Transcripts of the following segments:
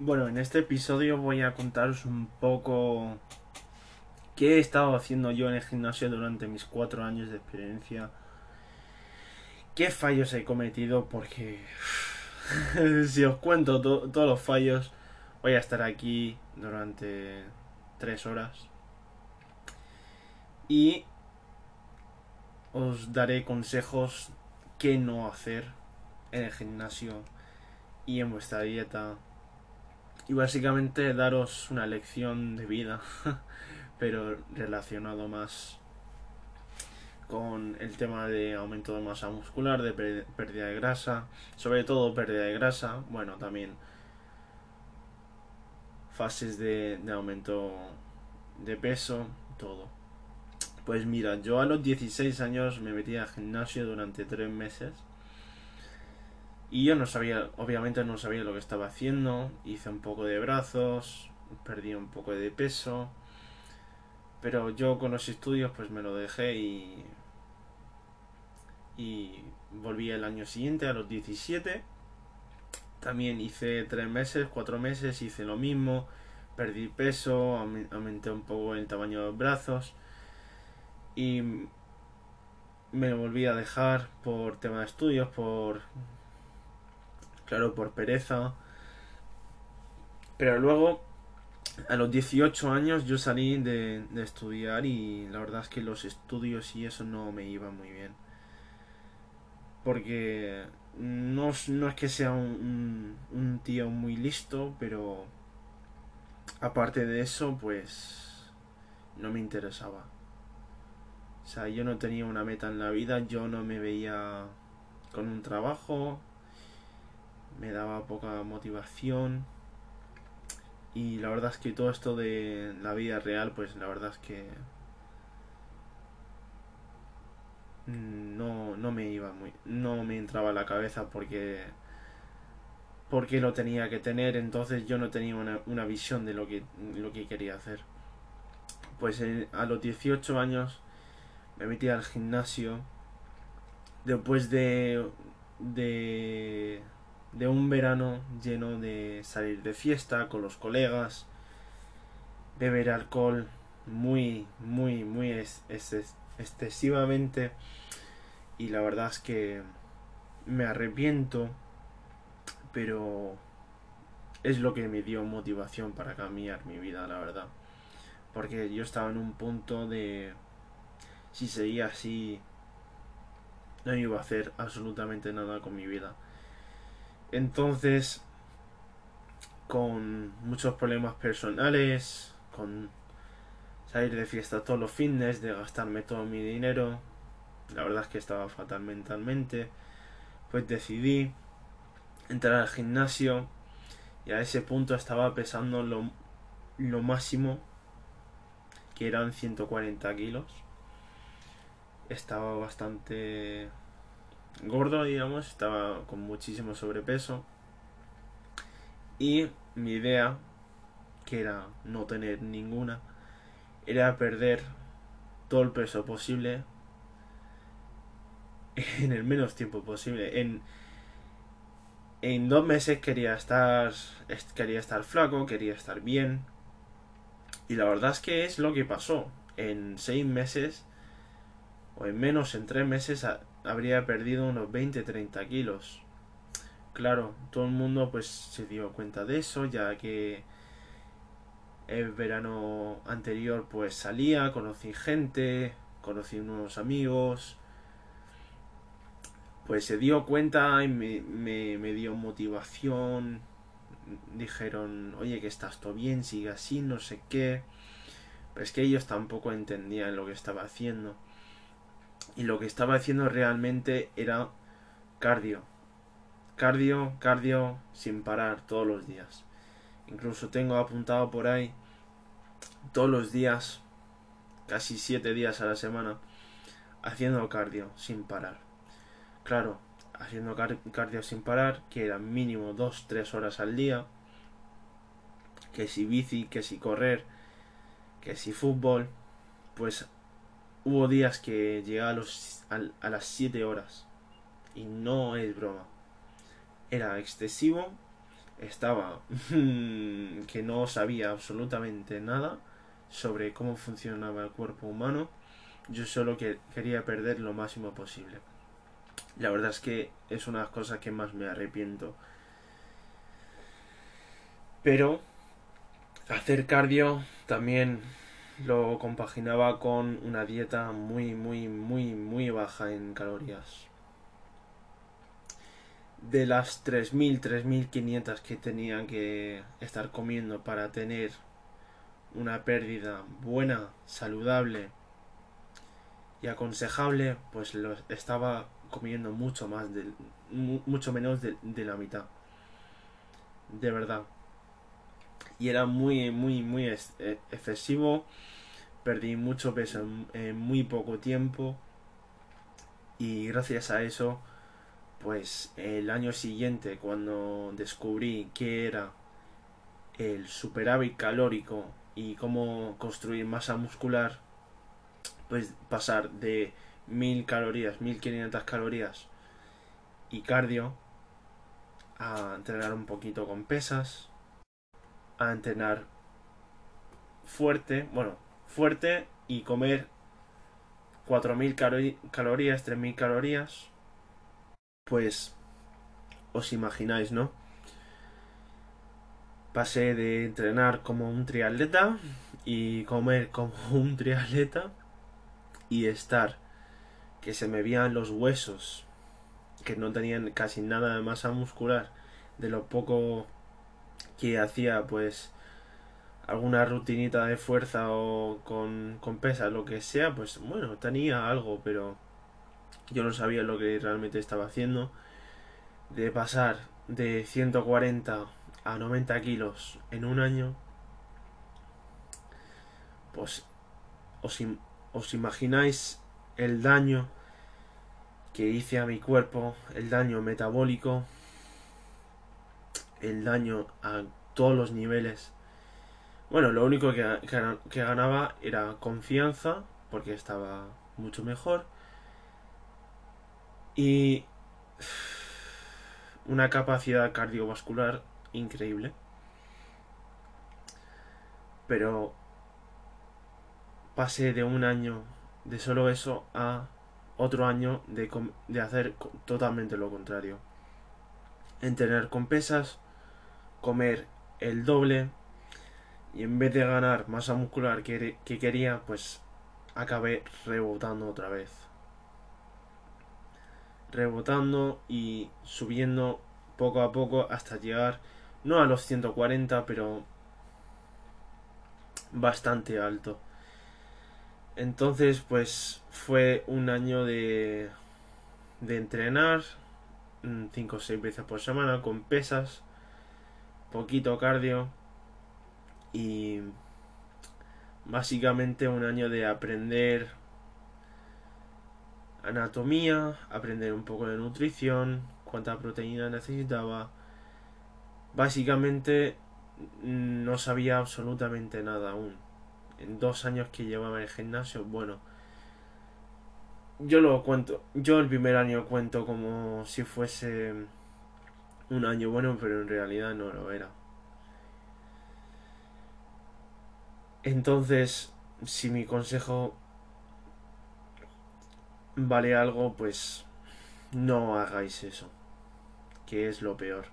Bueno, en este episodio voy a contaros un poco qué he estado haciendo yo en el gimnasio durante mis cuatro años de experiencia. ¿Qué fallos he cometido? Porque si os cuento todos los fallos, voy a estar aquí durante tres horas. Y os daré consejos qué no hacer en el gimnasio y en vuestra dieta y básicamente daros una lección de vida, pero relacionado más con el tema de aumento de masa muscular, de pérdida de grasa, sobre todo pérdida de grasa, bueno, también fases de, aumento de peso, todo. Pues mira, yo a los 16 años me metí al gimnasio durante 3 meses y yo no sabía, obviamente no sabía lo que estaba haciendo. Hice un poco de brazos, perdí un poco de peso. Pero yo con los estudios pues me lo dejé y... Y volví el año siguiente, a los 17. También hice 3 meses, 4 meses, hice lo mismo. Perdí peso, aumenté un poco el tamaño de los brazos. Y me volví a dejar por tema de estudios, por claro, por pereza. Pero luego, a los 18 años, yo salí de, estudiar y la verdad es que los estudios y eso no me iba muy bien. Porque no, no es que sea un, un tío muy listo, pero aparte de eso, pues no me interesaba. O sea, yo no tenía una meta en la vida, yo no me veía con un trabajo, me daba poca motivación. Y la verdad es que todo esto de la vida real pues la verdad es que no, no me iba muy no me entraba a la cabeza porque porque lo tenía que tener. Entonces yo no tenía una, una visión de lo que lo que quería hacer. Pues eh, a los 18 años me metí al gimnasio. Después de de de un verano lleno de salir de fiesta con los colegas, beber alcohol muy, muy, muy excesivamente y la verdad es que me arrepiento, pero es lo que me dio motivación para cambiar mi vida, la verdad. Porque yo estaba en un punto de si seguía así no iba a hacer absolutamente nada con mi vida. Entonces, con muchos problemas personales, con salir de fiesta todos los fines, de gastarme todo mi dinero, la verdad es que estaba fatal mentalmente, pues decidí entrar al gimnasio y a ese punto estaba pesando lo, lo máximo, que eran 140 kilos. Estaba bastante gordo, digamos, estaba con muchísimo sobrepeso. Y mi idea, que era no tener ninguna, era perder todo el peso posible en el menos tiempo posible. En, en dos meses quería estar, quería estar flaco, quería estar bien. Y la verdad es que es lo que pasó. En seis meses, o en menos, en tres meses, habría perdido unos 20-30 kilos. Claro, todo el mundo pues se dio cuenta de eso, ya que el verano anterior pues salía, conocí gente, conocí unos amigos, pues se dio cuenta y me, me, dio motivación, dijeron, oye que estás todo bien, sigue así, no sé qué, pero es que ellos tampoco entendían lo que estaba haciendo y lo que estaba haciendo realmente era cardio. Cardio, cardio sin parar todos los días. Incluso tengo apuntado por ahí todos los días, casi siete días a la semana, haciendo cardio sin parar. Claro, haciendo cardio sin parar, que era mínimo 2-3 horas al día. Que si bici, que si correr, que si fútbol, pues Hubo días que llegaba a, las 7 horas. Y no es broma. Era excesivo estaba que no sabía absolutamente nada sobre cómo funcionaba el cuerpo humano. Yo solo que quería perder lo máximo posible. La verdad es que es una de las cosas que más me arrepiento. Pero hacer cardio también lo compaginaba con una dieta muy, muy, muy, muy baja en calorías. De las 3.000, 3.500 que tenía que estar comiendo para tener una pérdida buena, saludable y aconsejable, pues lo estaba comiendo mucho más, de, mucho menos de, la mitad. De verdad. Y era muy, muy, muy e, excesivo. Perdí mucho peso en, muy poco tiempo. Y gracias a eso, pues el año siguiente, cuando descubrí qué era el superávit calórico y cómo construir masa muscular, pues pasar de 1000 calorías, 1500 calorías y cardio, a entrenar un poquito con pesas, a entrenar fuerte, bueno, fuerte y comer 4000 calorías, 3000 calorías, pues os imagináis, ¿no? Pasé de entrenar como un triatleta y comer como un triatleta y estar que se me veían los huesos, que no tenían casi nada de masa muscular, de lo poco que hacía, pues alguna rutinita de fuerza o con, con pesas, lo que sea, pues bueno, tenía algo, pero yo no sabía lo que realmente estaba haciendo. De pasar de 140 a 90 kilos en un año, pues os, os imagináis el daño que hice a mi cuerpo, el daño metabólico, el daño a todos los niveles. Bueno, lo único que, que, ganaba era confianza, porque estaba mucho mejor. Y una capacidad cardiovascular increíble. Pero pasé de un año de solo eso a otro año de, de hacer totalmente lo contrario. Entrenar con pesas, comer el doble y en vez de ganar masa muscular que, que quería, pues acabé rebotando otra vez. Rebotando y subiendo poco a poco hasta llegar no a los 140, pero bastante alto. Entonces, pues fue un año de, de entrenar 5 o 6 veces por semana con pesas, poquito cardio y básicamente un año de aprender anatomía, aprender un poco de nutrición, cuánta proteína necesitaba. Básicamente no sabía absolutamente nada aún en dos años que llevaba en el gimnasio, bueno, yo lo cuento, yo el primer año cuento como si fuese un año bueno, pero en realidad no lo era. Entonces, si mi consejo vale algo, pues no hagáis eso, que es lo peor.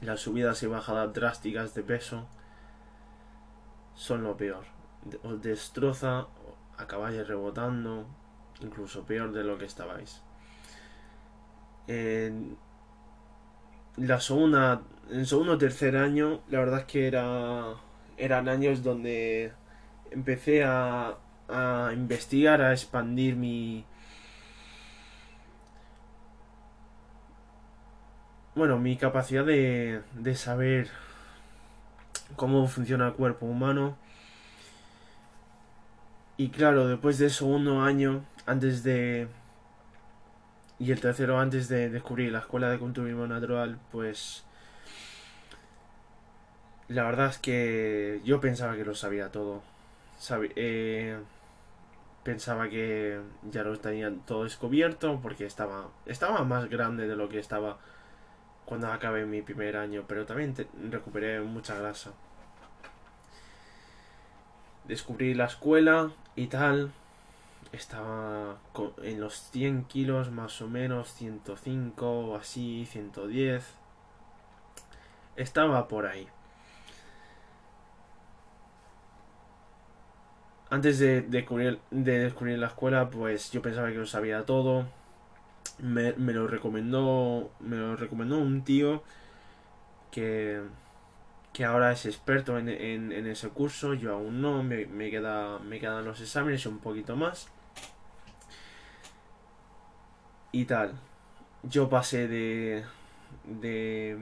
Las subidas y bajadas drásticas de peso son lo peor. Os destroza, acabáis rebotando, incluso peor de lo que estabais. La segunda, en segundo o tercer año, la verdad es que era, eran años donde empecé a, a investigar, a expandir mi, bueno, mi capacidad de, de saber cómo funciona el cuerpo humano. Y claro, después del segundo año, antes de... Y el tercero antes de descubrir la escuela de culturismo natural, pues... La verdad es que yo pensaba que lo sabía todo. Eh, pensaba que ya lo tenía todo descubierto porque estaba, estaba más grande de lo que estaba cuando acabé mi primer año, pero también recuperé mucha grasa. Descubrí la escuela y tal. Estaba en los 100 kilos más o menos, 105 o así, 110. Estaba por ahí. Antes de descubrir, de descubrir la escuela, pues yo pensaba que lo sabía todo. Me, lo recomendó. Me lo recomendó un tío que. Que ahora es experto en, ese curso. Yo aún no. Me, me, queda, me quedan los exámenes un poquito más. Y tal. Yo pasé de. de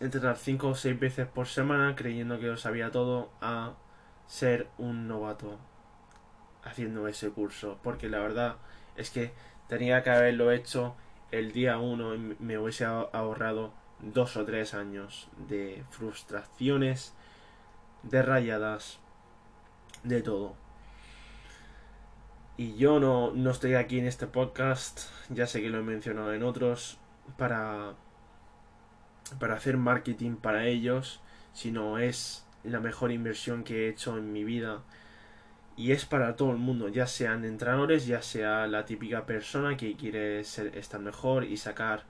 entrenar 5 o 6 veces por semana creyendo que lo sabía todo a ser un novato haciendo ese curso. Porque la verdad es que tenía que haberlo hecho el día 1 y me hubiese ahorrado dos o tres años de frustraciones, de rayadas, de todo. Y yo no, no estoy aquí en este podcast, ya sé que lo he mencionado en otros, para, para hacer marketing para ellos, sino es la mejor inversión que he hecho en mi vida. Y es para todo el mundo, ya sean entrenadores, ya sea la típica persona que quiere ser, estar mejor y sacar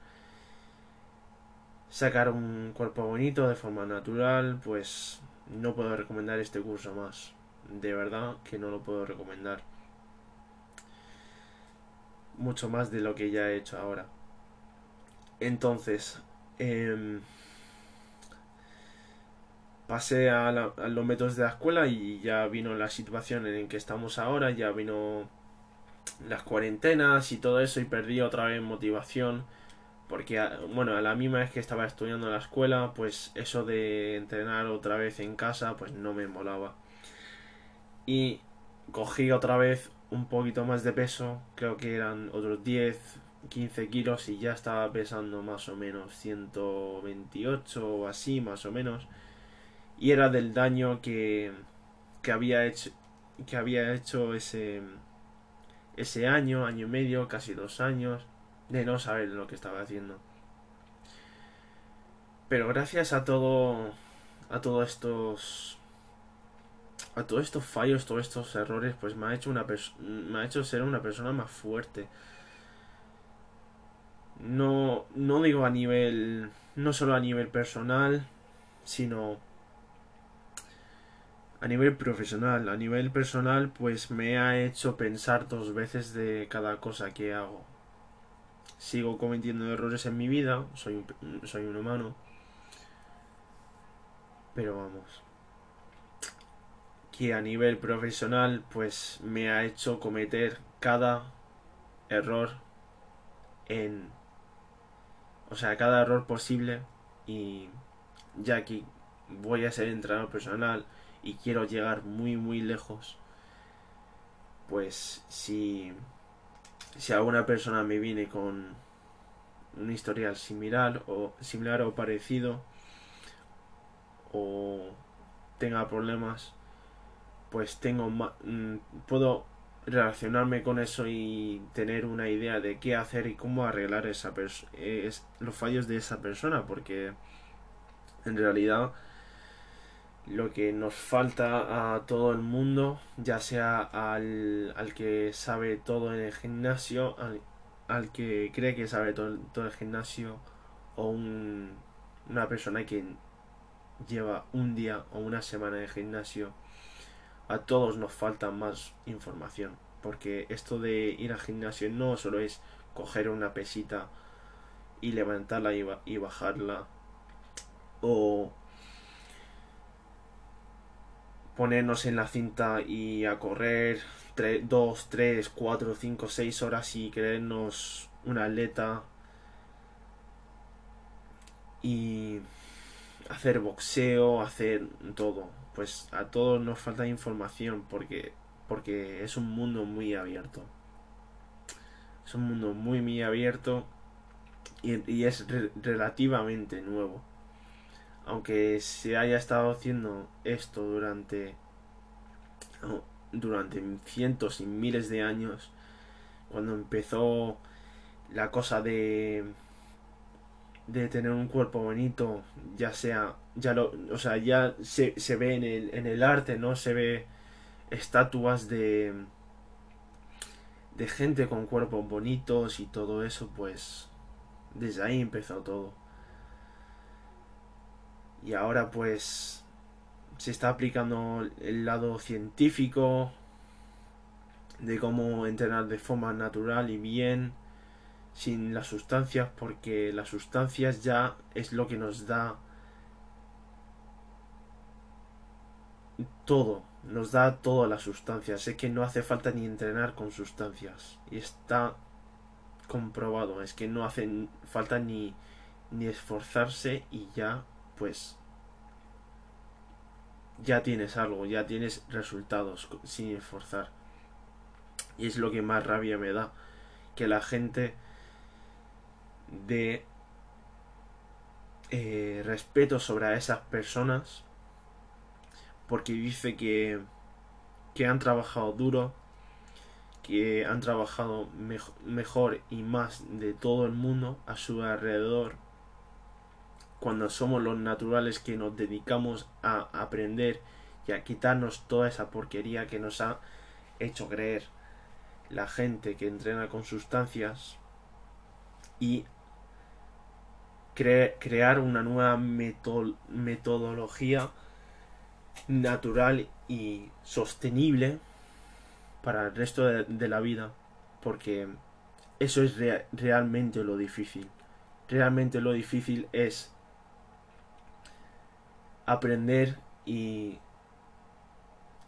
sacar un cuerpo bonito de forma natural, pues no puedo recomendar este curso más. De verdad que no lo puedo recomendar. Mucho más de lo que ya he hecho ahora. Entonces, eh, pasé a, los métodos de la escuela y ya vino la situación en que estamos ahora, ya vino las cuarentenas y todo eso y perdí otra vez motivación porque bueno a la misma vez que estaba estudiando en la escuela pues eso de entrenar otra vez en casa pues no me molaba. Y cogí otra vez un poquito más de peso creo que eran otros 10 15 kilos y ya estaba pesando más o menos 128 o así más o menos. Y era del daño que, que había hecho que había hecho ese ese año, año y medio, casi dos años de no saber lo que estaba haciendo. Pero gracias a todo a todos estos a todos estos fallos, todos estos errores, pues me ha hecho una me ha hecho ser una persona más fuerte. No no digo a nivel no solo a nivel personal, sino a nivel profesional, a nivel personal, pues me ha hecho pensar dos veces de cada cosa que hago. Sigo cometiendo errores en mi vida, soy un, soy un humano. Pero vamos. Que a nivel profesional, pues me ha hecho cometer cada error en. O sea, cada error posible. Y ya que voy a ser entrenador personal y quiero llegar muy muy lejos, pues si, si alguna persona me viene con un historial similar o similar o parecido o tenga problemas, pues tengo mm, puedo relacionarme con eso y tener una idea de qué hacer y cómo arreglar esa es, los fallos de esa persona porque en realidad lo que nos falta a todo el mundo, ya sea al, al que sabe todo en el gimnasio, al, que cree que sabe todo, todo el gimnasio, o un, una persona que lleva un día o una semana de gimnasio, a todos nos falta más información. Porque esto de ir al gimnasio no solo es coger una pesita y levantarla y, y bajarla, o ponernos en la cinta y a correr 2, 3, 4, 5, 6 horas y creernos un atleta y hacer boxeo, hacer todo. Pues a todos nos falta información porque, porque es un mundo muy abierto. Es un mundo muy, muy abierto y, es relativamente nuevo aunque se haya estado haciendo esto durante durante cientos y miles de años cuando empezó la cosa de de tener un cuerpo bonito, ya sea, ya lo, o sea, ya se, se ve en el, en el arte, ¿no? Se ve estatuas de de gente con cuerpos bonitos y todo eso, pues desde ahí empezó todo. Y ahora pues se está aplicando el lado científico de cómo entrenar de forma natural y bien sin las sustancias porque las sustancias ya es lo que nos da todo nos da todas las sustancias. Sé que no hace falta ni entrenar con sustancias. Y está comprobado. Es que no hace falta ni, ni esforzarse y ya, pues, ya tienes algo, ya tienes resultados sin esforzar. Y es lo que más rabia me da. Que la gente de eh, respeto sobre esas personas porque dice que, que han trabajado duro, que han trabajado mejor y más de todo el mundo a su alrededor, cuando somos los naturales que nos dedicamos a aprender y a quitarnos toda esa porquería que nos ha hecho creer la gente que entrena con sustancias y crear una nueva metodología natural y sostenible para el resto de, la vida, porque eso es realmente lo difícil. Realmente lo difícil es aprender y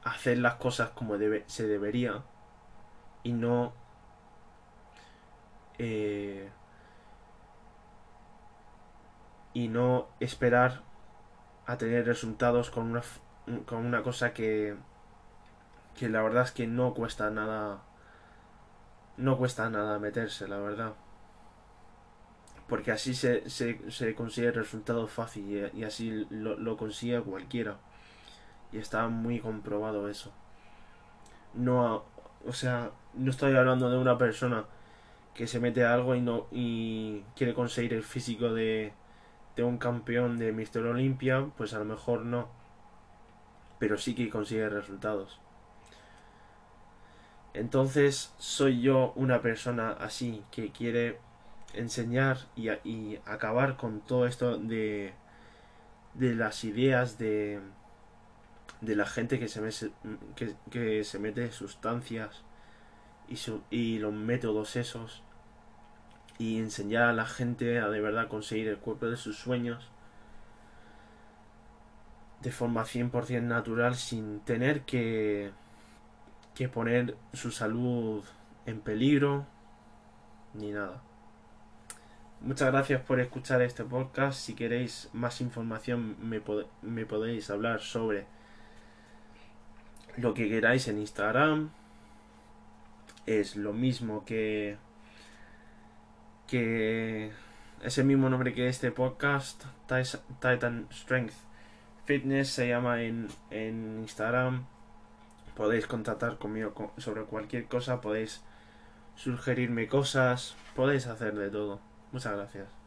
hacer las cosas como debe, se debería y no eh, y no esperar a tener resultados con una con una cosa que, que la verdad es que no cuesta nada, no cuesta nada meterse, la verdad. Porque así se, se, consigue el resultado fácil y, así lo, lo consigue cualquiera. Y está muy comprobado eso. No, o sea, no estoy hablando de una persona que se mete a algo y no y quiere conseguir el físico de, de un campeón de Mister Olympia, pues a lo mejor no pero sí que consigue resultados. Entonces soy yo una persona así que quiere enseñar y, acabar con todo esto de, de las ideas de, de la gente que se, que, se mete sustancias y, y los métodos esos y enseñar a la gente a de verdad conseguir el cuerpo de sus sueños de forma 100% natural sin tener que, que poner su salud en peligro ni nada. Muchas gracias por escuchar este podcast. Si queréis más información me, me podéis hablar sobre lo que queráis en Instagram. Es lo mismo que que ese mismo nombre que este podcast, Titan Strength Fitness se llama en, en Instagram. Podéis contactar conmigo sobre cualquier cosa, podéis sugerirme cosas, podéis hacer de todo. Muchas gracias.